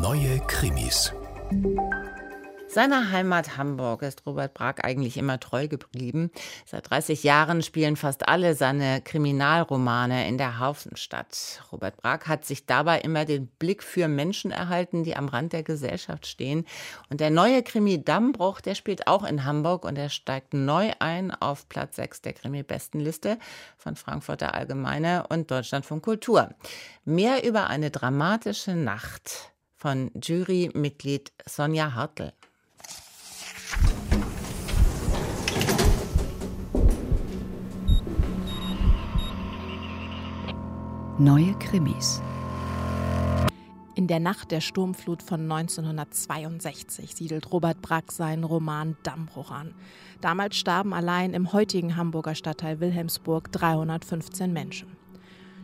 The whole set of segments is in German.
Neue Krimis. Seiner Heimat Hamburg ist Robert Brag eigentlich immer treu geblieben. Seit 30 Jahren spielen fast alle seine Kriminalromane in der Hafenstadt. Robert Brag hat sich dabei immer den Blick für Menschen erhalten, die am Rand der Gesellschaft stehen. Und der neue Krimi Dammbruch, der spielt auch in Hamburg und er steigt neu ein auf Platz 6 der Krimi-Bestenliste von Frankfurter Allgemeine und Deutschlandfunk Kultur. Mehr über eine dramatische Nacht von Jurymitglied Sonja Hartl. Neue Krimis. In der Nacht der Sturmflut von 1962 siedelt Robert Brack seinen Roman Dammbruch an. Damals starben allein im heutigen Hamburger Stadtteil Wilhelmsburg 315 Menschen.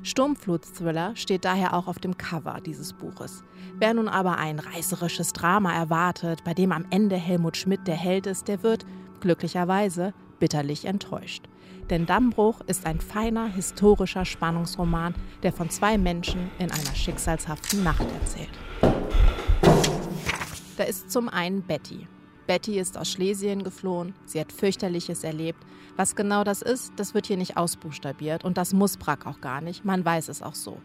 Sturmflut-Thriller steht daher auch auf dem Cover dieses Buches. Wer nun aber ein reißerisches Drama erwartet, bei dem am Ende Helmut Schmidt der Held ist, der wird, glücklicherweise, bitterlich enttäuscht. Denn Dammbruch ist ein feiner historischer Spannungsroman, der von zwei Menschen in einer schicksalshaften Nacht erzählt. Da ist zum einen Betty. Betty ist aus Schlesien geflohen, sie hat fürchterliches erlebt. Was genau das ist, das wird hier nicht ausbuchstabiert und das muss Brack auch gar nicht, man weiß es auch so.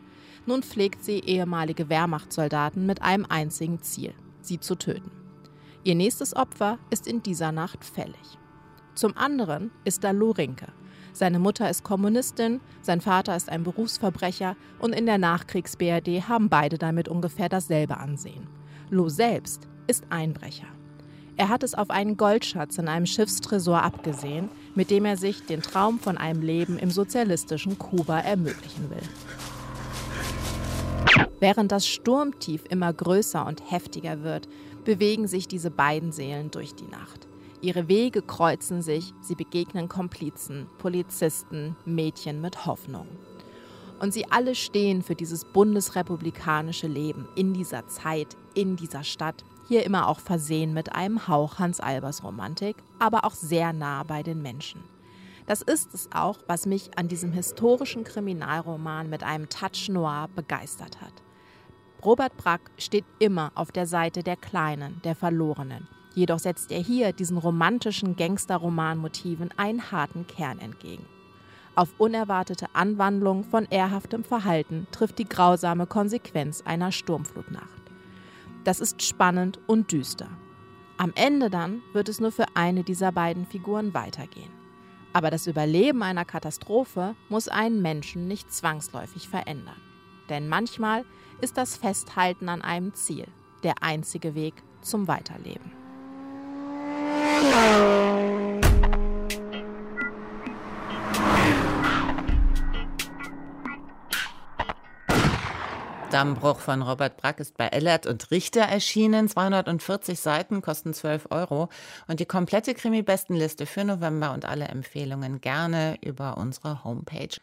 Nun pflegt sie ehemalige Wehrmachtssoldaten mit einem einzigen Ziel, sie zu töten. Ihr nächstes Opfer ist in dieser Nacht fällig. Zum anderen ist da Lorinke, seine Mutter ist Kommunistin, sein Vater ist ein Berufsverbrecher und in der Nachkriegs-BRD haben beide damit ungefähr dasselbe Ansehen. Lo selbst ist Einbrecher. Er hat es auf einen Goldschatz in einem Schiffstresor abgesehen, mit dem er sich den Traum von einem Leben im sozialistischen Kuba ermöglichen will. Während das Sturmtief immer größer und heftiger wird, bewegen sich diese beiden Seelen durch die Nacht. Ihre Wege kreuzen sich, sie begegnen Komplizen, Polizisten, Mädchen mit Hoffnung. Und sie alle stehen für dieses bundesrepublikanische Leben in dieser Zeit, in dieser Stadt, hier immer auch versehen mit einem Hauch Hans Albers Romantik, aber auch sehr nah bei den Menschen. Das ist es auch, was mich an diesem historischen Kriminalroman mit einem Touch Noir begeistert hat. Robert Brack steht immer auf der Seite der Kleinen, der Verlorenen Jedoch setzt er hier diesen romantischen Gangsterroman-Motiven einen harten Kern entgegen. Auf unerwartete Anwandlung von ehrhaftem Verhalten trifft die grausame Konsequenz einer Sturmflutnacht. Das ist spannend und düster. Am Ende dann wird es nur für eine dieser beiden Figuren weitergehen. Aber das Überleben einer Katastrophe muss einen Menschen nicht zwangsläufig verändern. Denn manchmal ist das Festhalten an einem Ziel der einzige Weg zum Weiterleben. Dammbruch von Robert Brack ist bei Ellert und Richter erschienen. 240 Seiten kosten 12 Euro. Und die komplette Krimi-Bestenliste für November und alle Empfehlungen gerne über unsere Homepage.